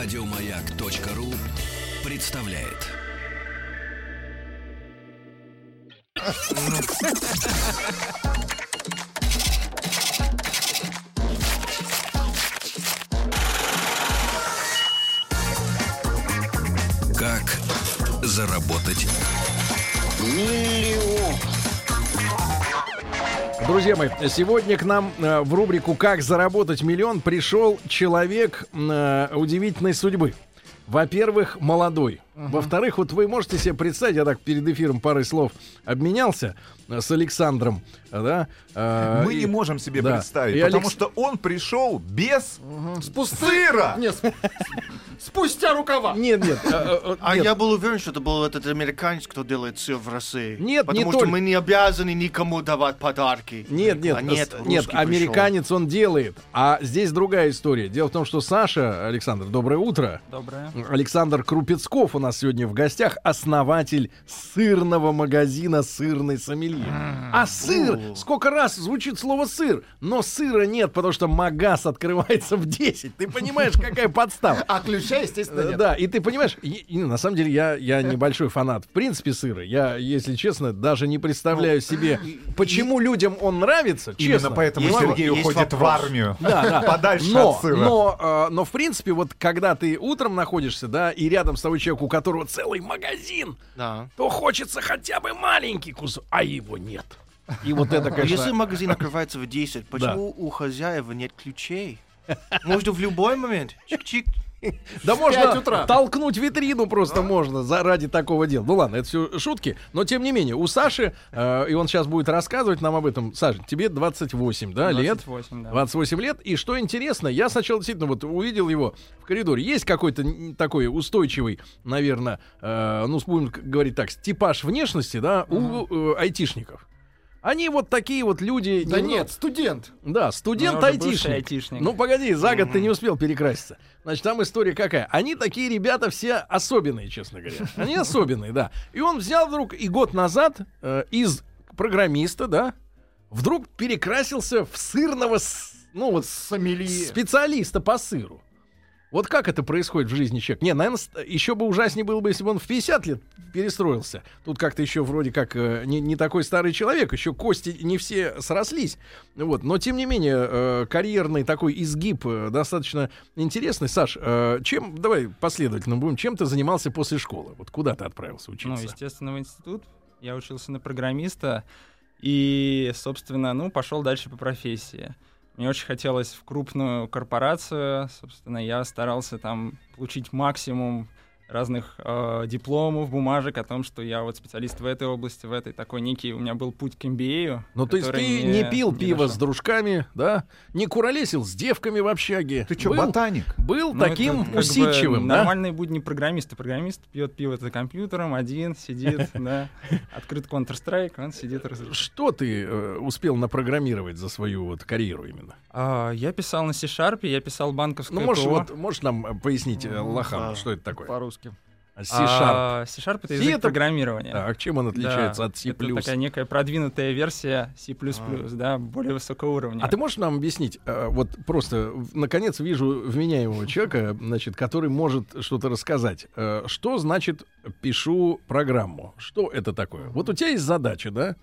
Радиомаяк.ру представляет. Как заработать Друзья мои, сегодня к нам э, в рубрику «Как заработать миллион» пришел человек э, удивительной судьбы. Во-первых, молодой. Во-вторых, вот вы можете себе представить, я так перед эфиром парой слов обменялся э, с Александром, э, да? э, Мы и- не можем себе да. представить, И потому Алекс- что он пришел без С пусты- сыра. Нет, спустя рукава. Нет, нет. А нет. я был уверен, что это был этот американец, кто делает сыр в России. Нет, не Потому что мы не обязаны никому давать подарки. Нет, нет, А нет, нет, русский американец он делает. А здесь другая история. Дело в том, что Саша, Александр, доброе утро. Доброе. Александр Крупецков у нас сегодня в гостях, основатель сырного магазина «Сырный сомелье». А сыр, сколько раз звучит слово «сыр», но сыра нет, потому что магаз открывается в 10. Ты понимаешь, какая подстава? А ключа, естественно, Э, нет. Да, и ты понимаешь, и на самом деле я, я небольшой фанат, в принципе, сыра. Я, если честно, даже не представляю себе, почему людям он нравится, честно. Именно поэтому Сергей уходит в армию. Да, да. Подальше но, от сыра. Но, э, но, в принципе, вот когда ты утром находишься, да, и рядом с тобой человек, у которого целый магазин, Да. то хочется хотя бы маленький кусок, а его нет. И вот это, конечно... Если магазин открывается в 10, почему у хозяева нет ключей? Можно в любой момент. Чик-чик. Да можно утра. толкнуть витрину просто можно заради такого дела. Ну ладно, это все шутки, но тем не менее, у Саши, э, и он сейчас будет рассказывать нам об этом. Саша, тебе 28, да, лет? 28, да. 28 лет. И что интересно, я сначала действительно вот увидел его в коридоре. Есть какой-то такой устойчивый, наверное, э, ну, будем говорить так, типаж внешности, да, у э, айтишников. Они вот такие вот люди. Да немного- нет, студент. да, студент айтишник. айтишник. Ну, погоди, за год ты не успел перекраситься. Значит, там история какая? Они такие ребята все особенные, честно говоря. Они особенные, да. И он взял вдруг и год назад э, из программиста, да, вдруг перекрасился в сырного, ну вот, Сомелье. специалиста по сыру. Вот как это происходит в жизни человека? Не, наверное, еще бы ужаснее было бы, если бы он в 50 лет перестроился. Тут как-то еще вроде как э, не, не такой старый человек, еще кости не все срослись. Вот. Но, тем не менее, э, карьерный такой изгиб э, достаточно интересный. Саш, э, чем, давай последовательно будем, чем ты занимался после школы? Вот куда ты отправился Ну, учиться? естественно, в институт. Я учился на программиста. И, собственно, ну, пошел дальше по профессии. Мне очень хотелось в крупную корпорацию. Собственно, я старался там получить максимум разных э, дипломов, бумажек о том, что я вот специалист в этой области, в этой такой некий у меня был путь к MBA. ну, то есть ты не, пил не пиво дошел. с дружками, да? Не куролесил с девками в общаге. Ты что, Был- ботаник? Был Ну, это таким как бы усидчивым, да? Нормальные будни программиста. Программист пьет пиво за компьютером, один сидит, да. Открыт Counter-Strike, он сидит разрешает. Что ты э, успел напрограммировать за свою вот карьеру именно? А, я писал на C-Sharp, я писал банковское Ну, можешь, ПО. вот, можешь нам э, пояснить, э, лохам, да. что это такое? По-русски. C-Sharp. А, C-Sharp — это C язык это- программирования. Так, чем он отличается Да, от C++? Это такая некая продвинутая версия C++, да, более высокого уровня. А ты можешь нам объяснить, э, вот просто, наконец, вижу вменяемого человека, значит, который может что-то рассказать. Э, Что значит пишу программу? Что это такое? Вот у тебя есть задача, да?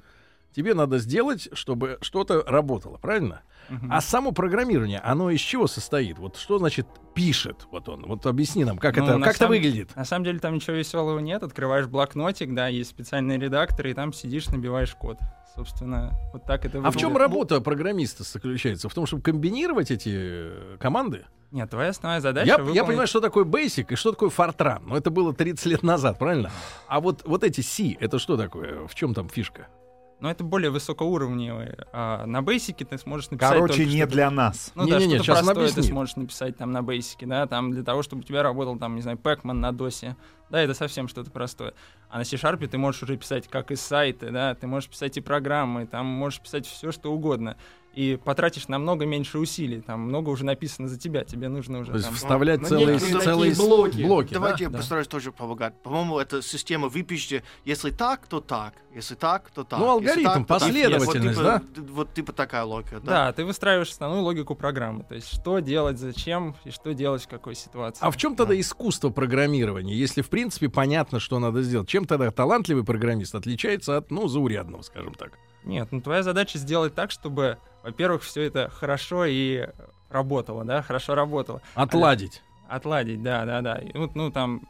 Тебе надо сделать, чтобы что-то работало, правильно? А само программирование, оно из чего состоит? Вот что значит пишет? Вот он. Вот объясни нам, как Ну, это, как это самом- выглядит? На самом деле там ничего веселого нет. Открываешь блокнотик, да, есть специальный редактор, и там сидишь, набиваешь код. Собственно, вот так это А в чем выглядит. работа программиста заключается? В том, чтобы комбинировать эти э, команды? Нет, твоя основная задача Я, я выполнить- понимаю, что такое Basic и что такое Fortran. Но это было 30 лет назад, правильно? А вот, вот эти C, это что такое? В чем там фишка? Но это более высокоуровневые. А на Basic ты сможешь написать Короче, только не что-то- для нас. Ну Не-не-не, да, что-то щас он простое ты сможешь написать там на Basic, да, там для того, чтобы у тебя работал там, не знаю, Pacman на DOS. Да, это совсем что-то простое. А на C-Sharp ты можешь уже писать как и сайты, да, ты можешь писать и программы, там можешь писать все, что угодно. И потратишь намного меньше усилий. Там много уже написано за тебя, тебе нужно уже То есть там... вставлять ну, целые, некие целые такие блоки. блоки, Давайте да? я Да. постараюсь тоже помогать. По-моему, эта система вы пишете, если так, то так, если так, то так. Ну, алгоритм, так, то так. последовательность, вот, да? типа, д- Вот типа такая логика, да? Да, ты выстраиваешь основную логику программы, то есть что делать, зачем и что делать в какой ситуации. А в чем тогда искусство программирования, если в принципе понятно, что надо сделать? Чем тогда талантливый программист отличается от, ну, заурядного, скажем так? Нет, ну твоя задача сделать так, чтобы, во-первых, все это хорошо и работало, да, хорошо работало. Отладить. Отладить, да, да, да. И вот, ну, там,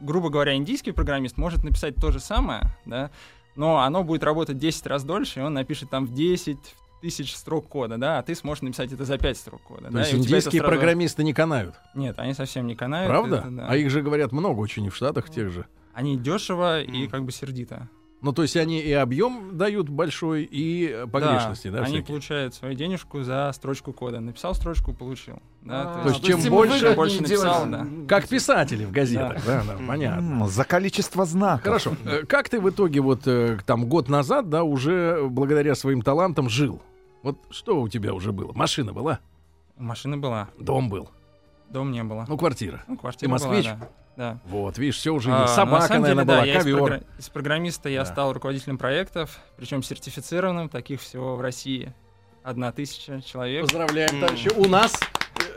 грубо говоря, индийский программист может написать то же самое, да, но оно будет работать 10 раз дольше, и он напишет там в 10 тысяч строк кода, да, а ты сможешь написать это за 5 строк кода. То да, есть и индийские сразу- программисты не канают. Нет, они совсем не канают. Правда? это да. А их же, говорят, много очень и в Штатах тех же. Они дешево и М. как бы сердито. Ну, то есть они и объем дают большой, и э, погрешности, да, они всякие? получают свою денежку за строчку кода. Написал строчку, получил. Да, А, то есть чем им больше- выгоднее больше написал, делать, да. Как писатели в газетах, да, да, понятно. М, За количество знаков. Хорошо. Э, Как ты в итоге вот э, там год назад, да, уже благодаря своим талантам жил? Вот что у тебя уже было? Машина была? Машина была, Дом был? Дом не было. Ну, квартира. Ну, ты квартира москвич? была, да. да. Вот, видишь, все уже А, есть. ну, на Собака, самом деле, наверное, да, была, я из, програ- из программиста я Да. стал руководителем проектов, причем сертифицированным, таких всего в России одна тысяча человек. Поздравляем, товарищи. У нас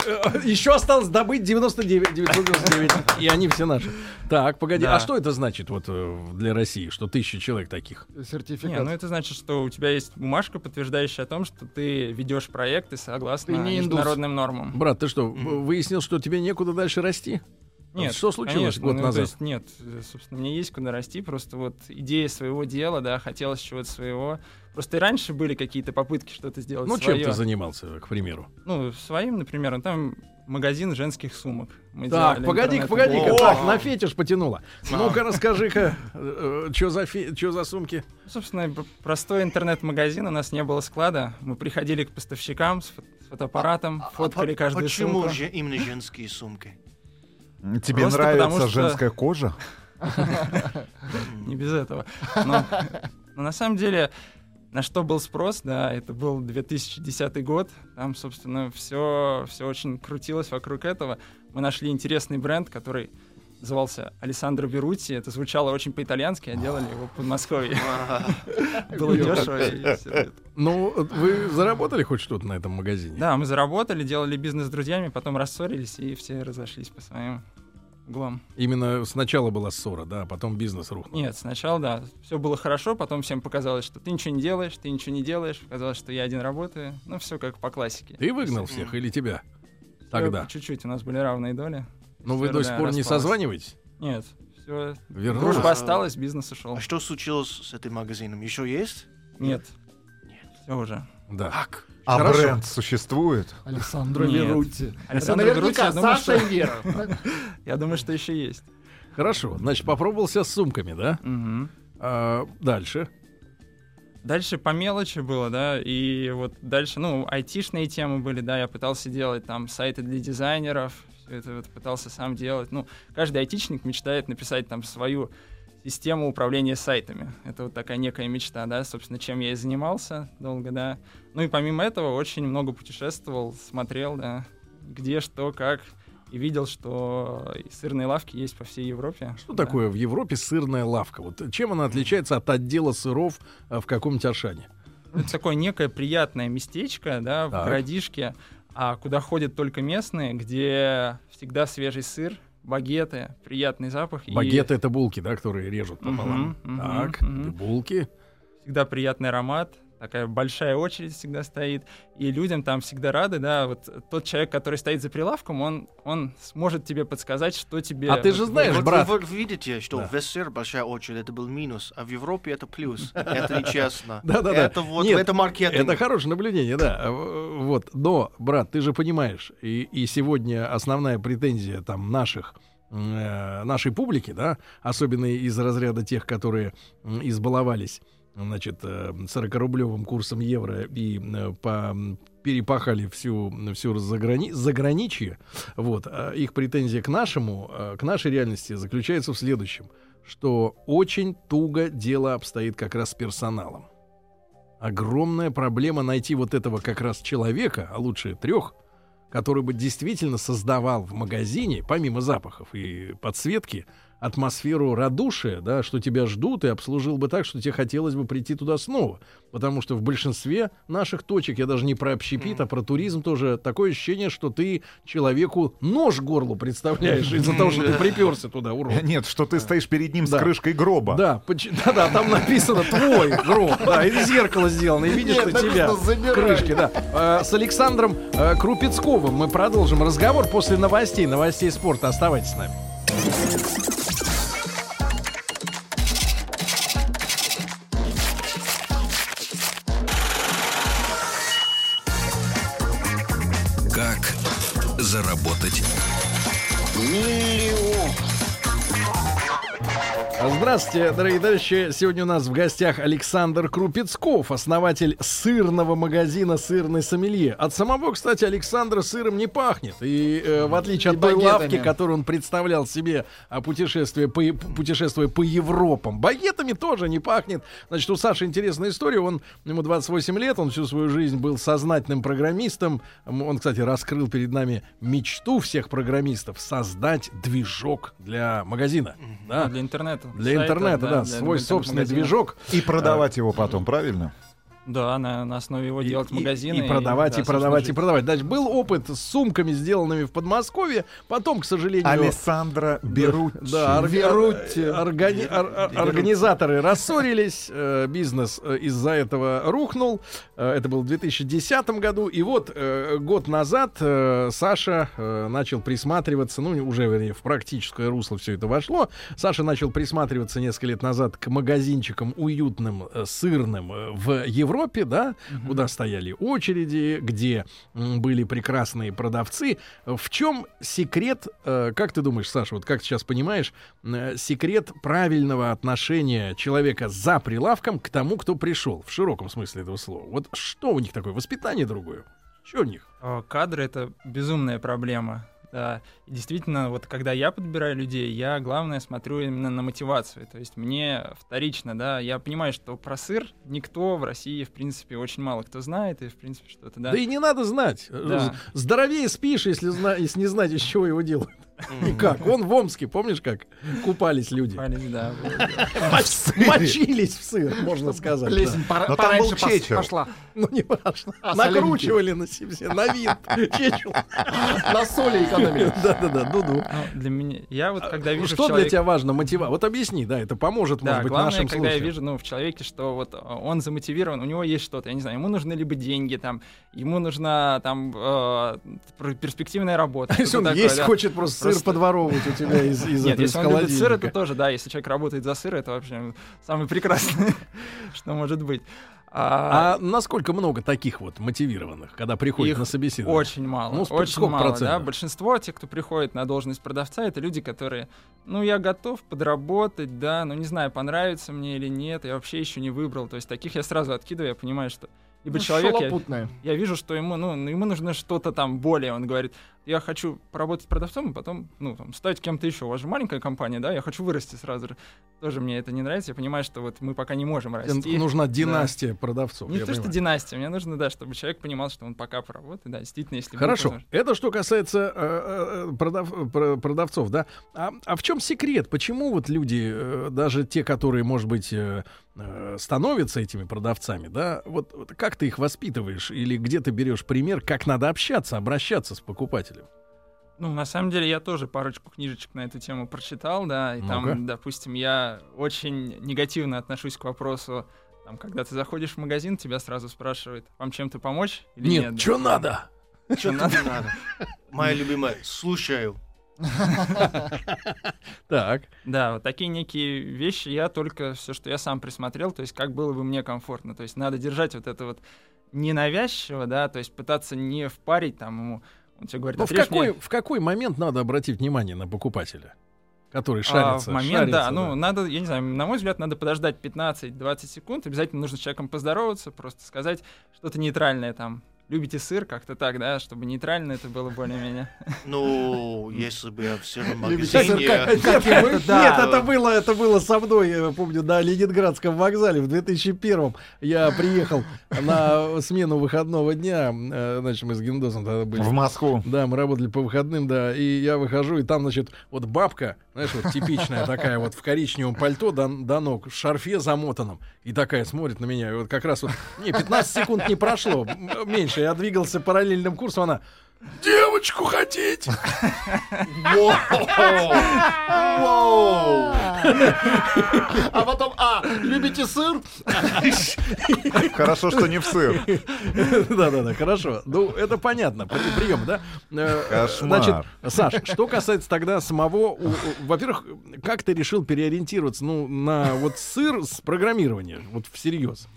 еще осталось добыть 99, 999. И они все наши. Так, погоди, Да. а что это значит вот э, для России, что тысяча человек таких? Сертификат. Не, ну это значит, что у тебя есть бумажка, подтверждающая о том, что ты ведешь проекты согласно Ты не индус. международным нормам. Брат, ты что, выяснил, что тебе некуда дальше расти? Нет, что случилось конечно, год ну, то назад? есть нет, э, собственно, мне есть куда расти, просто вот идея своего дела, да, хотелось чего-то своего. Просто и раньше были какие-то попытки что-то сделать Ну, чем своё. ты занимался, к примеру? Ну, своим, например, ну, там магазин женских сумок. Мы Так, делали погоди-ка, погоди-ка. Так, на фетиш потянула. Ну-ка, расскажи-ка, что за, фе- за сумки? Ну, Собственно, простой интернет-магазин, у нас не было склада. Мы приходили к поставщикам с, фо- с фотоаппаратом, А фоткали по- каждую Почему сумку. же именно женские сумки? Тебе Просто потому нравится что- женская кожа? Не без этого. Но, на самом деле, на что был спрос, да, это был 2010 год. Там, собственно, все, все очень крутилось вокруг этого. Мы нашли интересный бренд, который назывался Алессандро Берути. Это звучало очень по-итальянски, а делали его в Подмосковье. Было дешево. и всё это. Ну, вы заработали хоть что-то на этом магазине? Да, мы заработали, делали бизнес с друзьями, потом рассорились, и все разошлись по своим углам. Именно сначала была ссора, да, а потом бизнес рухнул. Нет, сначала, да, все было хорошо, потом всем показалось, что ты ничего не делаешь, ты ничего не делаешь, показалось, что я один работаю. Ну, все как по классике. Ты выгнал всех или тебя? Тогда. Чуть-чуть, у нас были равные доли. Ну, вы до сих пор не созваниваетесь? Нет, все. Вернулось? Дружба осталась, бизнес ушел. А что случилось с этим магазином? Еще есть? Нет. Все уже. Да. Как? А Хорошо. бренд существует? Александра Нет. Верути. Александр наверняка думаю, Саша что- и Вера. Я думаю, что еще есть. Хорошо. Значит, попробовался с сумками, да? А, дальше. Дальше по мелочи было, да, и вот дальше, ну, айтишные темы были, да, я пытался делать там сайты для дизайнеров, все это вот пытался сам делать. Ну, каждый айтишник мечтает написать там свою систему управления сайтами. Это вот такая некая мечта, да, собственно, чем я и занимался долго, да. Ну и помимо этого очень много путешествовал, смотрел, да, где, что, как, и видел, что сырные лавки есть по всей Европе. Что да. такое в Европе сырная лавка? Вот чем она отличается от отдела сыров а, в каком-нибудь Аршане? Это такое некое приятное местечко, да, Так. в городишке, а куда ходят только местные, где всегда свежий сыр, багеты, приятный запах. и Багеты это булки, да, которые режут пополам. Мгм, так, мгм. булки. всегда приятный аромат. Такая большая очередь всегда стоит, и людям там всегда рады, да, вот тот человек, который стоит за прилавком, он, он сможет тебе подсказать, что тебе... А ты же знаешь, вот, брат. Вы, вот видите, что Да. в СССР большая очередь, это был минус, а в Европе это плюс. Это нечестно. Да-да-да. Это вот, Нет, это маркетинг. Это хорошее наблюдение, да. А, Вот. Но, брат, ты же понимаешь, и, и сегодня основная претензия там наших э, нашей публики, да, особенно из разряда тех, которые избаловались, значит, э, 40-рублевым курсом евро и э, по, перепахали всю, всю заграни, заграничье, вот, а их претензия к нашему, э, к нашей реальности заключается в следующем, что очень туго дело обстоит как раз с персоналом. огромная проблема найти вот этого как раз человека, а лучше трех, который бы действительно создавал в магазине, помимо запахов и подсветки, атмосферу радушия, да, что тебя ждут, и обслужил бы так, что тебе хотелось бы прийти туда снова. Потому что в большинстве наших точек, я даже не про общепит, а про туризм тоже, такое ощущение, что ты человеку нож к горлу представляешь из-за того, что ты приперся туда, урод. Нет, что ты стоишь перед ним Да. с крышкой гроба. Да, поч- да, да, там написано твой гроб, да, и зеркало сделано, и видишь ты тебя крышке, да. Э, С Александром э, Крупецковым мы продолжим разговор после новостей, новостей спорта. Оставайтесь с нами. Здравствуйте, дорогие товарищи. Сегодня у нас в гостях Александр Крупецков, основатель сырного магазина «Сырный сомелье». От самого, кстати, Александра сыром не пахнет. И э, в отличие И от той лавки, которую он представлял себе, о путешествии по, путешествуя по Европам, багетами тоже не пахнет. Значит, у Саши интересная история. Он, ему 28 лет, он всю свою жизнь был сознательным программистом. Он, кстати, раскрыл перед нами мечту всех программистов создать движок для магазина. Да? Для интернета. Для интернета, да, свой собственный движок. И продавать его потом, правильно? Да, на, на основе его делать и, магазины. и продавать, да, и продавать, и собственно, продавать. Значит, был опыт с сумками, сделанными в Подмосковье. Потом, к сожалению... Алессандро Беруччи. Да, орга- Верутти. органи- ор- ор- организаторы рассорились, э, бизнес э, из-за этого рухнул. Э, это было в 2010 году. И вот э, год назад э, Саша э, начал присматриваться, ну, уже, вернее, в практическое русло все это вошло. Саша начал присматриваться несколько лет назад к магазинчикам уютным, сырным в Европе, да, куда стояли очереди, где были прекрасные продавцы. В чем секрет, э, как ты думаешь, Саша, вот как ты сейчас понимаешь, э, секрет правильного отношения человека за прилавком к тому, кто пришел, в широком смысле этого слова? Вот что у них такое? Воспитание другое? Что у них? Э, Кадры — это безумная проблема. Да. И действительно, вот когда я подбираю людей, я, главное, смотрю именно на мотивацию. То есть мне вторично, да, я понимаю, что про сыр никто в России, в принципе, очень мало кто знает, и, в принципе, что-то, да. Да, и не надо знать. Да. Здоровее спишь, если, зна- если не знать, из чего его делают. И как? Вон в Омске, помнишь, как купались люди? Мочились в сыр, можно сказать. Но там был Чечил. пошла. Ну, не важно. А Накручивали на себе, на вид. Чечил. На соли экономили. Да-да-да, ну-ну. Ну, для меня, я вот когда вижу в Что для тебя важно? Мотива. Вот объясни, да, это поможет, может быть, главное, нашим когда я вижу, ну, в человеке, что вот э, он замотивирован, у него есть что-то, я не знаю, ему нужны либо деньги, там, ему нужна там э, перспективная работа. Если он есть хочет просто, сыр подворовывать у тебя из, из, Нет, этого, из если он любит сыр, это тоже, да, если человек работает за сыр, это вообще самое прекрасное, что может быть. А, А насколько много таких вот мотивированных, когда приходят Их на собеседование? Очень мало. Ну, очень сколько мало, да. процентов? Большинство тех, кто приходит на должность продавца, это люди, которые, ну, я готов подработать, да, но не знаю, понравится мне или нет, я вообще еще не выбрал. То есть таких я сразу откидываю, я понимаю, что либо Ну, человек, я, я вижу, что ему, ну, ну, ему нужно что-то там более. Он говорит, я хочу поработать продавцом, и потом, ну, там, стать кем-то еще. У вас же маленькая компания, да, я хочу вырасти сразу же. Тоже мне это не нравится. Я понимаю, что вот мы пока не можем Тебе расти. нужна династия продавцов. Не то, что понимаю. династия, мне нужно, да, чтобы человек понимал, что он пока поработает, да, действительно, если будет Хорошо. возможность. Это что касается э, э, продав- про- продавцов, да. А, а в чем секрет? Почему вот люди, э, даже те, которые, может быть, э, э, становятся этими продавцами, да, вот, вот как ты их воспитываешь или где ты берешь пример, как надо общаться, обращаться с покупателем? Ну, на самом деле, я тоже парочку книжечек на эту тему прочитал, да, и Ну-ка. там, допустим, я очень негативно отношусь к вопросу, там, когда ты заходишь в магазин, тебя сразу спрашивают, вам чем-то помочь или нет? Нет, что надо? Что тебе надо? Моя любимая, слушаю. Так. Да, вот такие некие вещи я только все, что я сам присмотрел, то есть как было бы мне комфортно. То есть надо держать вот это вот ненавязчиво, да, то есть пытаться не впарить там ему. Он тебе говорит, Ну, в «Отрежь какой, мне в какой момент надо обратить внимание на покупателя? Который А, шарится. в момент, шарится, да, ну, надо, я не знаю, на мой взгляд, надо подождать 15-20 секунд, обязательно нужно с человеком поздороваться, просто сказать что-то нейтральное там. Любите сыр, как-то так, да, чтобы нейтрально это было более-менее. Ну, если бы я в сыром Любите сыр, магазине... Нет, это было, это было со мной, я помню, на Ленинградском вокзале в 2001-м. Я приехал на смену выходного дня, э, значит, мы с Гендосом тогда были. В Москву. Да, мы работали по выходным, да, и я выхожу, и там, значит, вот бабка, знаешь, вот типичная такая вот в коричневом пальто до, до ног, в шарфе замотанном, и такая смотрит на меня, и вот как раз вот, не, 15 секунд не прошло, меньше, я двигался параллельным курсом, она, девочку хотите? А потом, а, любите сыр? Хорошо, что не в сыр. Да-да-да, хорошо. Ну, это понятно, при- прием, да? Э, Кошмар. Значит, Саш, что касается тогда самого... Во-первых, как ты решил переориентироваться, ну, на вот сыр с программирования, вот всерьез?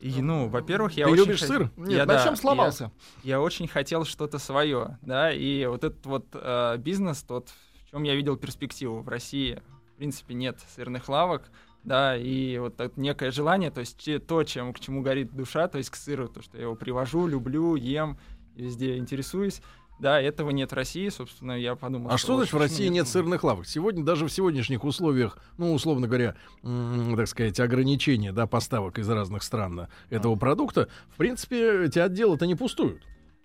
И, ну, во-первых, я Ты очень... любишь хот- сыр? Я, Нет, на да, чем я- сломался? Я, очень хотел что-то свое, да, и вот этот вот э, бизнес, тот, в чем я видел перспективу в России, в принципе, нет сырных лавок, да, и вот это некое желание, то есть то, чем, к чему горит душа, то есть к сыру, то, что я его привожу, люблю, ем, везде интересуюсь, да, этого нет в России, собственно, я подумал, А что вот значит в России нет сырных лавок? Сегодня, даже в сегодняшних условиях, ну, условно говоря, так сказать, ограничения, да, поставок из разных стран да, этого продукта, в принципе, эти отделы-то не пустуют.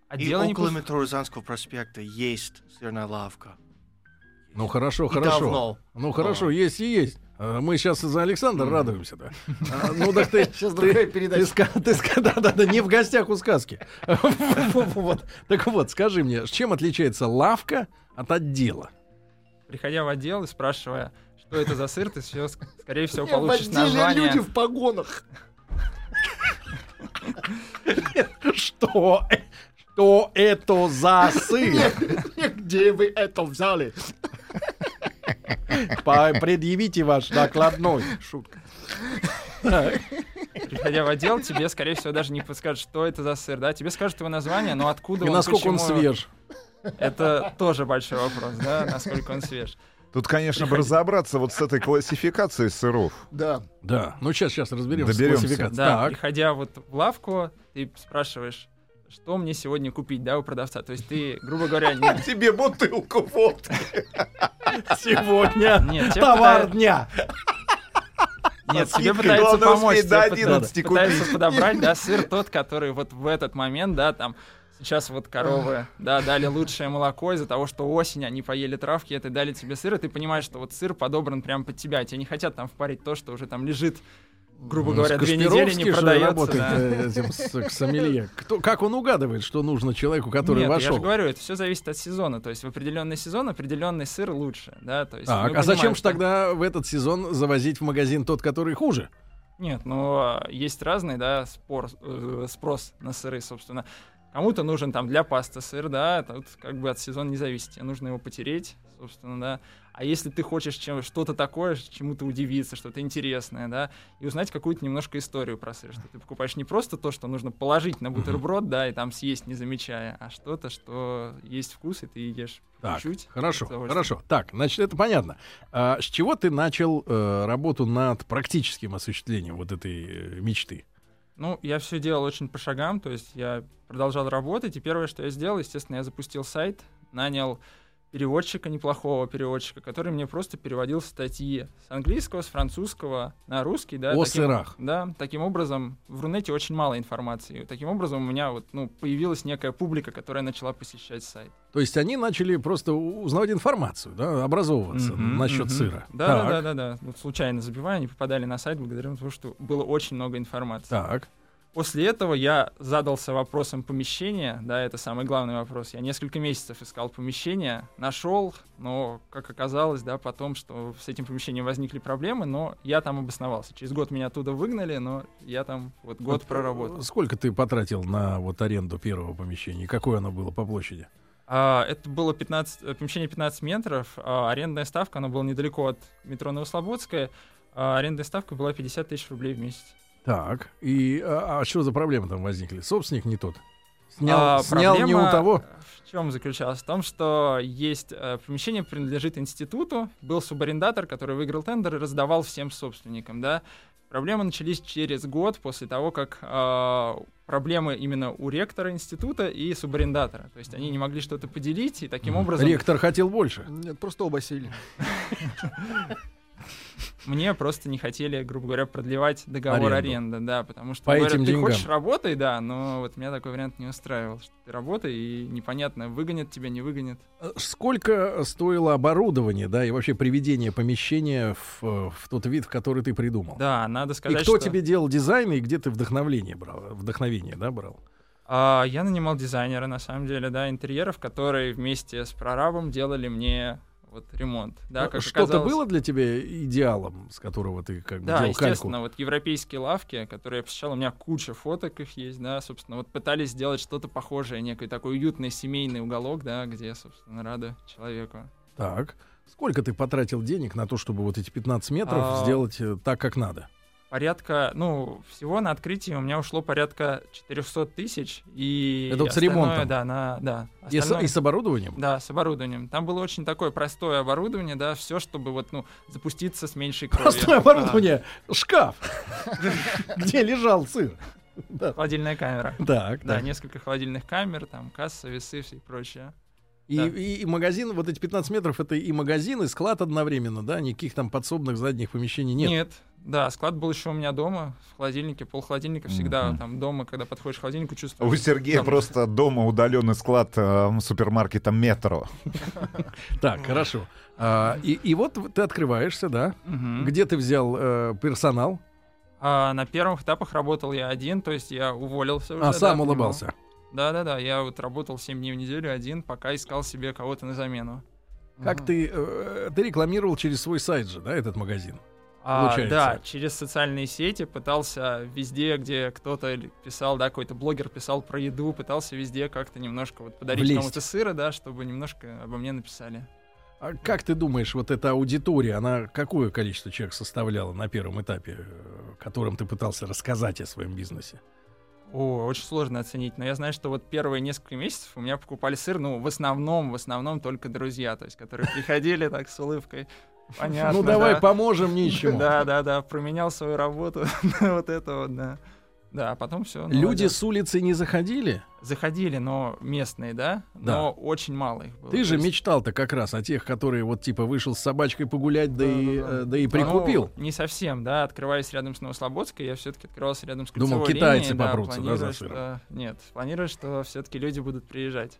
А И около пуст- метро Рязанского проспекта есть сырная лавка. Ну, хорошо, И хорошо. давно. Ну, хорошо, есть и есть. А Мы сейчас за Александра радуемся, да. А, Ну, так ты... Сейчас ты- другая передача. ты ска- да, да, да, не в гостях у сказки. Так вот, скажи мне, чем отличается лавка от отдела? приходя в отдел и спрашивая, что это за сыр, ты все, скорее всего, получишь название. люди в погонах. Что? э- Что это за сыр? Где вы это взяли? Предъявите ваш накладной. Шутка. Приходя в отдел, тебе, скорее всего, даже не подскажут, что это за сыр, да? Тебе скажут его название, но откуда И он, насколько он почему- свеж? Это тоже большой вопрос, да, насколько он свеж. Тут, конечно, бы разобраться вот с этой классификацией сыров. Да. Да. Ну, сейчас, сейчас разберемся Доберемся. Да, Так. приходя вот в лавку, ты спрашиваешь, что мне сегодня купить, да, у продавца. То есть ты, грубо говоря, не... Тебе бутылку водки. Сегодня Нет, товар дня. Нет, тебе пытаются помочь. до тебе пыта- 11 пытаются подобрать, да, сыр тот, который вот в этот момент, да, там, сейчас вот коровы, да, дали лучшее молоко из-за того, что осень, они поели травки, это дали тебе сыр, и ты понимаешь, что вот сыр подобран прямо под тебя. Тебе не хотят там впарить то, что уже там лежит, грубо говоря, две недели не продается. работает да. э, этим с- сомелье. Кто, как он угадывает, что нужно человеку, который Нет, я вошел? же говорю, это все зависит от сезона. То есть в определенный сезон определенный сыр лучше, да. То есть Так, мы а зачем же тогда в этот сезон завозить в магазин тот, который хуже? Нет, ну а, есть разный, да, спор, э, спрос на сыры, собственно. Кому-то нужен там для пасты сыр, да, тут как бы от сезона не зависит. Тебе нужно его потереть, собственно, да. А если ты хочешь чем, что-то такое, чему-то удивиться, что-то интересное, да, и узнать какую-то немножко историю про сыр, что ты покупаешь не просто то, что нужно положить на бутерброд, да, и там съесть, не замечая, а что-то, что есть вкус, и ты ешь Так, чуть-чуть. хорошо, хорошо. Так, значит, это понятно. А с чего ты начал э, работу над практическим осуществлением вот этой э, мечты? Ну, я все делал очень по шагам, то есть я продолжал работать, и первое, что я сделал, естественно, я запустил сайт, нанял переводчика, неплохого переводчика, который мне просто переводил статьи с английского, с французского на русский, да. О таким, сырах. Да, таким образом, в Рунете очень мало информации. Таким образом, у меня вот, ну, появилась некая публика, которая начала посещать сайт. То есть они начали просто узнавать информацию, да, образовываться Мгм, насчет мгм. сыра. Да, Так, да, да, да, да. Вот случайно забивая, они попадали на сайт благодаря тому, что было очень много информации. Так. После этого я задался вопросом помещения, да, это самый главный вопрос. Я несколько месяцев искал помещение, нашел, но, как оказалось, да, потом, что с этим помещением возникли проблемы, но я там обосновался. Через год меня оттуда выгнали, но я там вот год Вот, проработал. э, Сколько ты потратил на вот аренду первого помещения? Какое оно было по площади? А, это было 15, э, помещение 15 метров, а арендная ставка, оно было недалеко от метро Новослободская, а арендная ставка была 50 тысяч рублей в месяц. Так. И а, а что за проблемы там возникли? Собственник не тот. Снял, А, снял не у того. В чем заключалась? В том, что есть э, помещение принадлежит институту, был субарендатор, который выиграл тендер и раздавал всем собственникам, да. Проблемы начались через год после того, как э, проблемы именно у ректора института и субарендатора. То есть они не могли что-то поделить, и таким образом Ректор хотел больше. Нет, просто оба сильно. мне просто не хотели, грубо говоря, продлевать договор аренды, да, потому что По говорят, этим ты деньгам. хочешь работай, да, но вот меня такой вариант не устраивал, что ты работай и непонятно, выгонят тебя, не выгонят. Э, Сколько стоило оборудование, да, и вообще приведение помещения в, э, в тот вид, в который ты придумал? Да, надо И сказать, кто что тебе делал дизайн, и где ты вдохновление брал? Вдохновение, да, брал? а, я нанимал дизайнера, на самом деле, да, интерьеров, которые вместе с прорабом делали мне вот ремонт, да, как Э, Что-то было для тебя идеалом, с которого ты как бы Да, делал естественно, кальку? вот европейские лавки, которые я посещал, у меня куча фоток их есть, да, собственно, вот пытались сделать что-то похожее, некий такой уютный семейный уголок, да, где, собственно, рады человеку. Так. Сколько ты потратил денег на то, чтобы вот эти 15 метров А, сделать э, так, как надо? Порядка, ну, всего на открытие у меня ушло порядка 400 тысяч, и Это вот с ремонтом? Да, на, да. И с, и с оборудованием? Да, с оборудованием. Там было очень такое простое оборудование, да, все, чтобы вот, ну, запуститься с меньшей кровью. Простое оборудование. Шкаф, где лежал сыр. Да. Холодильная камера. Так, Да, так. несколько холодильных камер, там, касса, весы и прочее. И, да. и- и магазин, вот эти 15 метров, это и магазин, и склад одновременно, да? Никаких там подсобных задних помещений нет. Да, склад был еще у меня дома, в холодильнике, пол холодильника всегда Мгм. там дома, когда подходишь к холодильнику, У чувствуешь. Сергея Там- просто дома удаленный склад э, супермаркета Метро. Так, хорошо. А, и, вот ты открываешься, да? Где ты взял э, персонал? А на первых этапах работал я один, то есть я уволился уже. А сам улыбался. Да-да-да, я вот работал 7 дней в неделю один, пока искал себе кого-то на замену. Как ты, э, ты рекламировал через свой сайт же, да, этот магазин? А, Получается. да, через социальные сети пытался везде, где кто-то писал, да, какой-то блогер писал про еду, пытался везде как-то немножко вот подарить Влезть. кому-то сыра, да, чтобы немножко обо мне написали. А как ты думаешь, вот эта аудитория, она какое количество человек составляла на первом этапе, э, которым ты пытался рассказать о своем бизнесе? О, очень сложно оценить, но я знаю, что вот первые несколько месяцев у меня покупали сыр, ну, в основном, в основном только друзья, то есть, которые приходили так с улыбкой. Понятно, ну давай да. поможем нищему. Да, да, да, променял свою работу на вот это вот, да. Да, а потом все. Люди с улицы не заходили? заходили, но местные, да, Да. но очень мало их было. Ты же есть, мечтал-то как раз о тех, которые вот типа вышел с собачкой погулять, да, и, Да-да-да. э, да и ну, прикупил. не совсем, да, открываясь рядом с Новослободской, я все-таки открывался рядом с Думал, китайцы линией, да, попрутся, да, за планируя, сыром? что- Нет, планирую, что все-таки люди будут приезжать.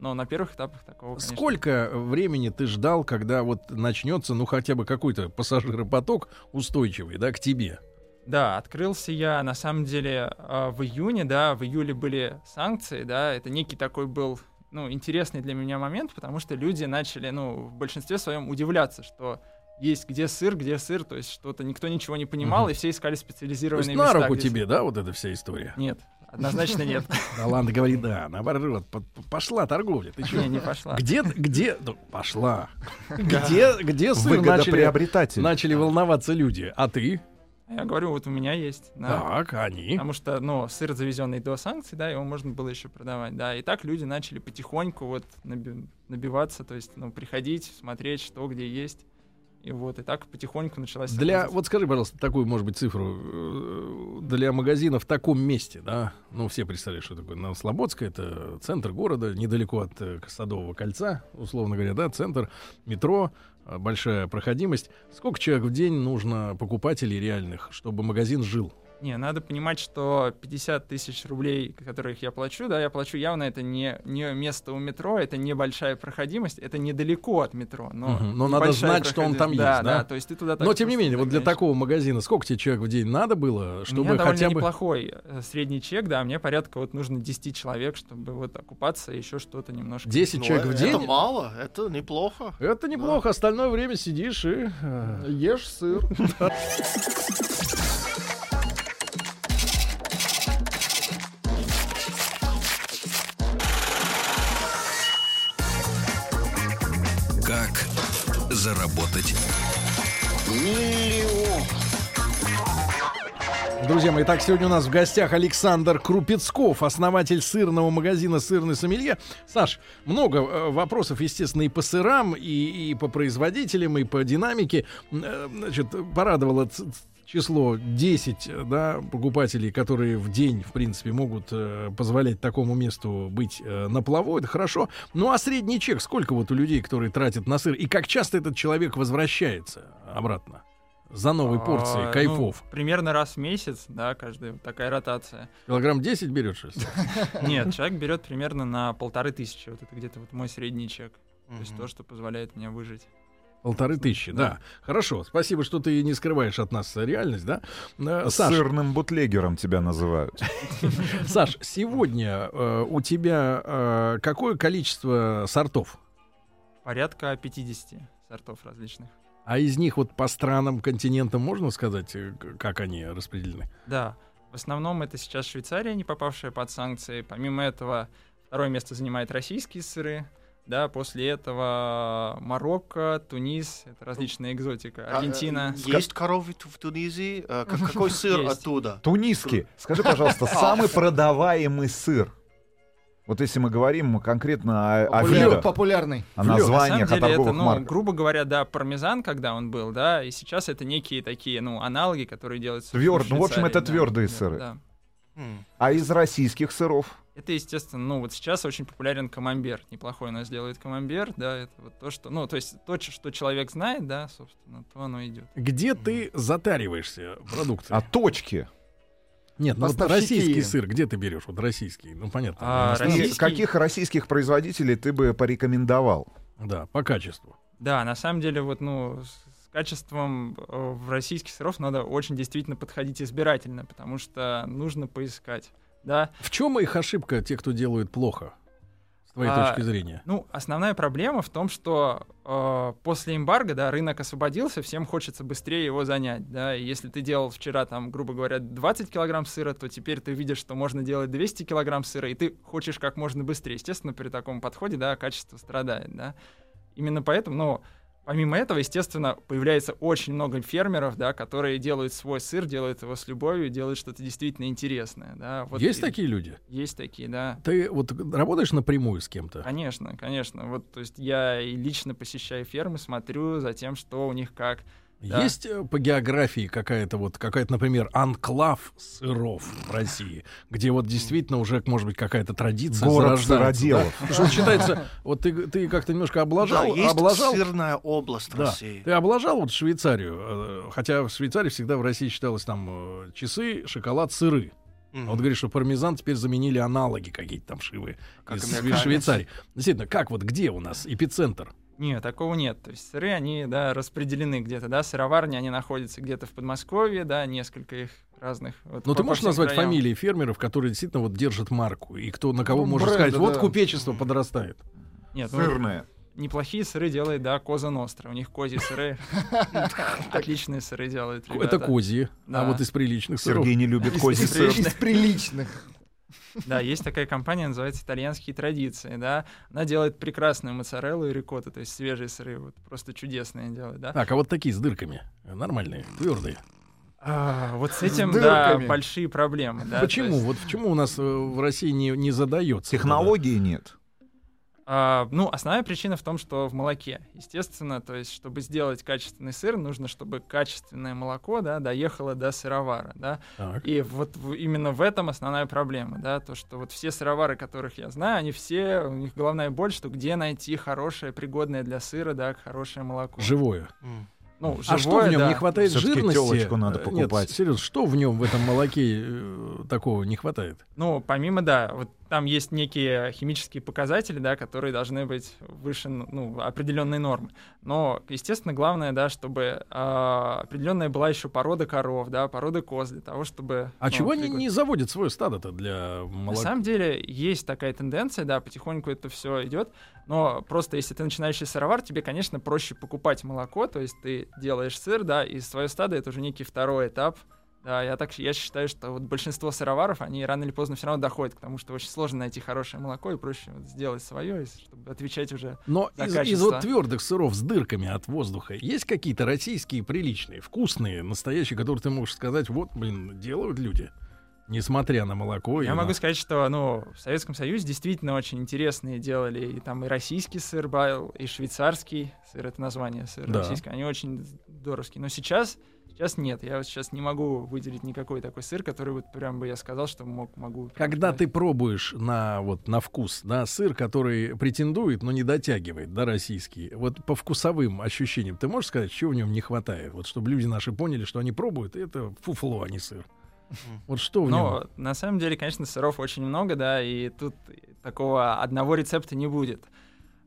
Но на первых этапах такого, конечно, Сколько времени ты ждал, когда вот начнется, ну хотя бы какой-то пассажиропоток устойчивый, да, к тебе? Да, открылся я на самом деле э, в июне, да, в июле были санкции, да, это некий такой был, ну, интересный для меня момент, потому что люди начали, ну, в большинстве своем удивляться, что есть где сыр, где сыр, то есть что-то никто ничего не понимал, Мгм. и все искали То специализированные есть на места, руку где тебе, да, вот эта вся история? Нет, однозначно нет. Аланда говорит, да, наоборот, по- по- пошла торговля. Ты чё? Не, не пошла. Где, где, ну, пошла. Где, где сыр начали, Выгодоприобретатель. начали волноваться люди? А ты? Я говорю, вот у меня есть. да. Так, они. Потому что, ну, сыр, завезенный до санкций, да, его можно было еще продавать, да. И так люди начали потихоньку вот наби- набиваться, то есть, ну, приходить, смотреть, что где есть. И вот, и так потихоньку началась... Для, работа. вот скажи, пожалуйста, такую, может быть, цифру э, для магазина в таком месте, да? Ну, все представляют, что такое Новослободская, это центр города, недалеко от э, Садового кольца, условно говоря, да, центр, метро, большая проходимость. Сколько человек в день нужно покупателей реальных, чтобы магазин жил? Не, надо понимать, что 50 тысяч рублей, которых я плачу, да, я плачу явно это не, не место у метро, это небольшая проходимость, это недалеко от метро. Но, Мгм, но надо знать, что он там проходимость. есть, да? Да, то есть ты туда так Но, тем не менее, вот для такого магазина сколько тебе человек в день надо было, У меня чтобы довольно хотя бы... неплохой э, средний чек, да, мне порядка вот нужно 10 человек, чтобы вот окупаться, и еще что-то немножко. 10 Ну, человек в это день? мало, это неплохо. Это неплохо, остальное время сидишь и... э, Ешь сыр. Друзья мои, так сегодня у нас в гостях Александр Крупецков, основатель сырного магазина «Сырный сомелье». Саш, много э, вопросов, естественно, и по сырам, и, и по производителям, и по динамике. Э, Значит, порадовало число 10, э, да, покупателей, которые в день, в принципе, могут э, позволять такому месту быть э, на плаву, это хорошо. Ну а средний чек, сколько вот у людей, которые тратят на сыр, и как часто этот человек возвращается обратно? За новой А, порцией ну, кайфов. примерно раз в месяц, да, каждая вот такая ротация. Килограмм 10 берешь? Нет, человек берет примерно на полторы тысячи. Вот это где-то вот мой средний чек. То есть то, что позволяет мне выжить. Полторы тысячи, да. Хорошо, спасибо, что ты не скрываешь от нас реальность, да? Э, Саш, Сырным бутлегером тебя называют. Саш, сегодня э, у тебя э, какое количество сортов? Порядка 50 сортов различных. А из них вот по странам, континентам можно сказать, э, как они распределены? Да, в основном это сейчас Швейцария, не попавшая под санкции. Помимо этого, второе место занимает российские сыры. Да, после этого Марокко, Тунис, это различная экзотика, А, Аргентина. э, Есть коровы в Тунизе? Э, как- Какой сыр оттуда? Тунисский. Скажи, пожалуйста, самый продаваемый сыр. Вот если мы говорим конкретно о, о Популяр- видах, Популярный. о На названиях, самом о деле это, торговых ну, марках. грубо говоря, да, пармезан, когда он был, да, и сейчас это некие такие, ну, аналоги, которые делаются в Твёрд- ну, в общем, это да, твёрдые да, сыры. да. А из российских сыров? Это, естественно, ну, вот сейчас очень популярен камамбер. Неплохой у нас делает камамбер, да, это вот то, что, ну, то есть то, что человек знает, да, собственно, то оно идет. Где ты затариваешься продукцией? А точки? Нет, ну вот российский сыр, где ты берешь? Вот российский, ну понятно. А, Российский- каких российских производителей ты бы порекомендовал? Да, по качеству. Да, на самом деле, вот, ну, с, качеством э, в российских сыров надо очень действительно подходить избирательно, потому что нужно поискать, да. В чем их ошибка, те, кто делают плохо, твоей А, точки зрения? Ну, основная проблема в том, что э, после эмбарго, да, рынок освободился, всем хочется быстрее его занять, да, и если ты делал вчера, там, грубо говоря, 20 килограмм сыра, то теперь ты видишь, что можно делать 200 килограмм сыра, и ты хочешь как можно быстрее. Естественно, при таком подходе, да, качество страдает, да. Именно поэтому, ну, Помимо этого, естественно, появляется очень много фермеров, да, которые делают свой сыр, делают его с любовью, делают что-то действительно интересное. Да. Вот Есть и- такие люди? Есть такие, да. Ты вот работаешь напрямую с кем-то? Конечно, конечно. Вот, то есть я и лично посещаю фермы, смотрю за тем, что у них как. Да. Есть э, по географии какая-то вот, какая-то, например, анклав сыров в России, где вот действительно уже, может быть, какая-то традиция Город зарождается, сыроделов. да? Что считается, вот ты, ты как-то немножко Да, облажал, есть облажал, сырная область да, России. ты облажал вот Швейцарию, э, хотя в Швейцарии всегда в России считалось там э, часы, шоколад, сыры. А Вот говоришь, что пармезан теперь заменили аналоги какие-то там шивые Как из. Швейцарии. Действительно, как вот, где у нас эпицентр? Нет, такого нет. То есть сыры, они, да, распределены где-то, да, сыроварни, они находятся где-то в Подмосковье, да, несколько их разных. Вот Ну, по- ты можешь назвать краям. фамилии фермеров, которые действительно вот держат марку, и кто на кого Ну, может бренды, сказать, вот да. купечество подрастает. Нет, ну, Сырные. неплохие сыры делает, да, Коза Ностра. У них козьи сыры. Отличные сыры делают, Это козьи, а вот из приличных сыров. Сергей не любит Из, козий из- сыр. из приличных. Да, есть такая компания, называется «Итальянские традиции», да. Она делает прекрасную моцареллу и рикотту, то есть свежие сыры, вот просто чудесные делает, да. Так, а вот такие с дырками, нормальные, твердые. А, вот с этим, С да, большие проблемы, да. почему? есть, Вот почему у нас э, в России не, не задается? Технологии нет. А, ну, основная причина в том, что в молоке. Естественно, то есть, чтобы сделать качественный сыр, нужно, чтобы качественное молоко, да, доехало до сыровара, да. Так. И вот в- именно в этом основная проблема, да, то, что вот все сыровары, которых я знаю, они все, у них головная боль, что где найти хорошее, пригодное для сыра, да, хорошее молоко. Живое. Ну, а что в живое, нем да. не хватает Всё-таки жирности? тёлочку надо Э, покупать. Нет, серьезно, что в нем в этом молоке э, такого не хватает? Ну, помимо, да, вот там есть некие химические показатели, да, которые должны быть выше, ну, определенной нормы. Но, естественно, главное, да, чтобы а, определенная была еще порода коров, да, порода коз для того, чтобы... А ну, чего они не заводят свое стадо-то для На молока? самом деле есть такая тенденция, да, потихоньку это все идет, но просто если ты начинающий сыровар, тебе, конечно, проще покупать молоко, то есть ты делаешь сыр, да, и свое стадо это уже некий второй этап. Да, я так я считаю, что вот большинство сыроваров, они рано или поздно все равно доходят к тому, что очень сложно найти хорошее молоко и проще вот сделать свое, чтобы отвечать уже. Но за из, из вот твердых сыров с дырками от воздуха есть какие-то российские приличные, вкусные, настоящие, которые ты можешь сказать, вот, блин, делают люди, несмотря на молоко. Я на- могу сказать, что ну, в Советском Союзе действительно очень интересные делали. И там и российский сыр был, и швейцарский сыр, это название сыра Да. российский. Они очень здоровский. Но сейчас, сейчас нет. Я вот сейчас не могу выделить никакой такой сыр, который вот прям бы я сказал, что мог, могу. Когда ты пробуешь на вот на вкус, на сыр, который претендует, но не дотягивает, да, российский, вот по вкусовым ощущениям, ты можешь сказать, чего в нем не хватает? Вот чтобы люди наши поняли, что они пробуют, и это фуфло, а не сыр. Вот что в нем? Но на самом деле, конечно, сыров очень много, да, и тут такого одного рецепта не будет.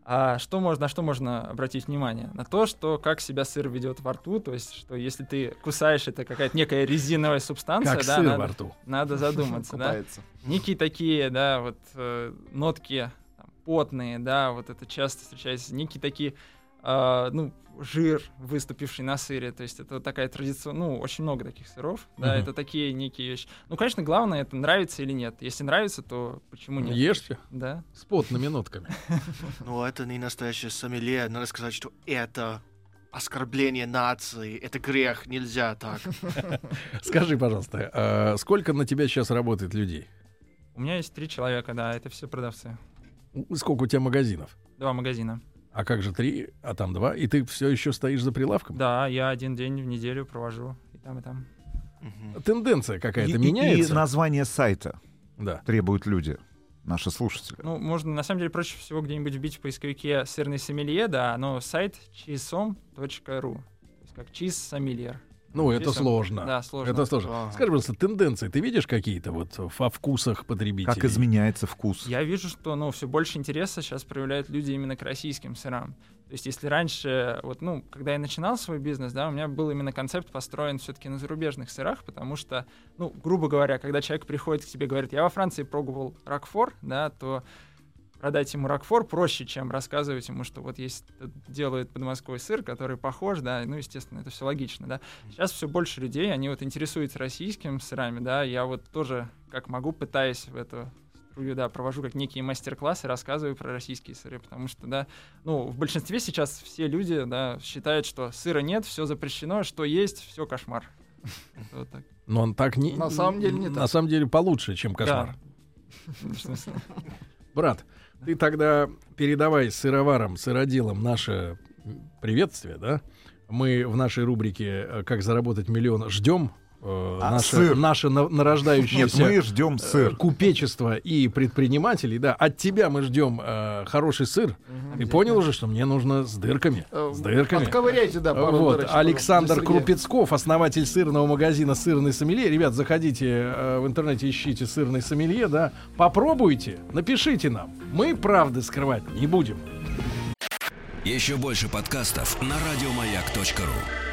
А что можно, на что можно обратить внимание? На то, что как себя сыр ведет во рту, то есть, что если ты кусаешь, это какая-то некая резиновая субстанция, Как да, сыр надо, во рту. надо задуматься, да. Некие такие, да, вот э, нотки там, потные, да, вот это часто встречается, некие такие, э, ну, жир, выступивший на сыре, то есть это такая традиция, ну, очень много таких сыров, да, Мгм. это такие некие вещи. Ну, конечно, главное, это нравится или нет. Если нравится, то почему нет? Ешьте Да. с потными нотками. Ну, это не настоящее сомелье. Надо сказать, что это оскорбление нации. Это грех. Нельзя так. Скажи, пожалуйста, а сколько на тебя сейчас работает людей? У меня есть три человека, да, это все продавцы. Сколько у тебя магазинов? Два магазина. А как же три, а там два? И ты все еще стоишь за прилавком? Да, я один день в неделю провожу и там, и там. Мгм. Тенденция какая-то И- меняется? И название сайта Да. требуют люди, наши слушатели. Ну, можно, на самом деле, проще всего где-нибудь вбить в поисковике сырный сомелье, да, но сайт cheesom.ru. То есть как чиз сомельер. Ну, это Чисом. сложно. Да, сложно. Это сложно. Ага. Скажи, пожалуйста, тенденции ты видишь какие-то вот во вкусах потребителей? Как изменяется вкус? Я вижу, что ну, все больше интереса сейчас проявляют люди именно к российским сырам. То есть, если раньше, вот, ну, когда я начинал свой бизнес, да, у меня был именно концепт построен все-таки на зарубежных сырах, потому что, ну, грубо говоря, когда человек приходит к тебе и говорит, я во Франции пробовал ракфор, да, то продать ему ракфор проще, чем рассказывать ему, что вот есть тут делают подмосковный сыр, который похож, да, ну, естественно, это все логично, да. Сейчас все больше людей, они вот интересуются российскими сырами, да, я вот тоже, как могу, пытаюсь в эту струю, да, провожу как некие мастер-классы, рассказываю про российские сыры, потому что, да, ну, в большинстве сейчас все люди, да, считают, что сыра нет, все запрещено, что есть, все кошмар. Вот так. Но он так не... На самом деле не На так. самом деле получше, чем кошмар. Да. Смысле? Брат, ты тогда передавай сыроварам, сыроделам наше приветствие, да? Мы в нашей рубрике «Как заработать миллион» ждем э, А, наше, сыр? наше на- Нет, нарождающееся мы ждем э, сыр. купечество и предпринимателей, да. От тебя мы ждем э, хороший сыр. Ты понял уже, что мне нужно с дырками? Э, С дырками. Отковыряйте, да, пару Вот, дырочек, Александр. Крупецков, основатель сырного магазина «Сырный сомелье». Ребят, заходите э, в интернете, ищите «Сырный сомелье», да. Попробуйте, напишите нам. Мы правды скрывать не будем. Еще больше подкастов на радиомаяк.ру.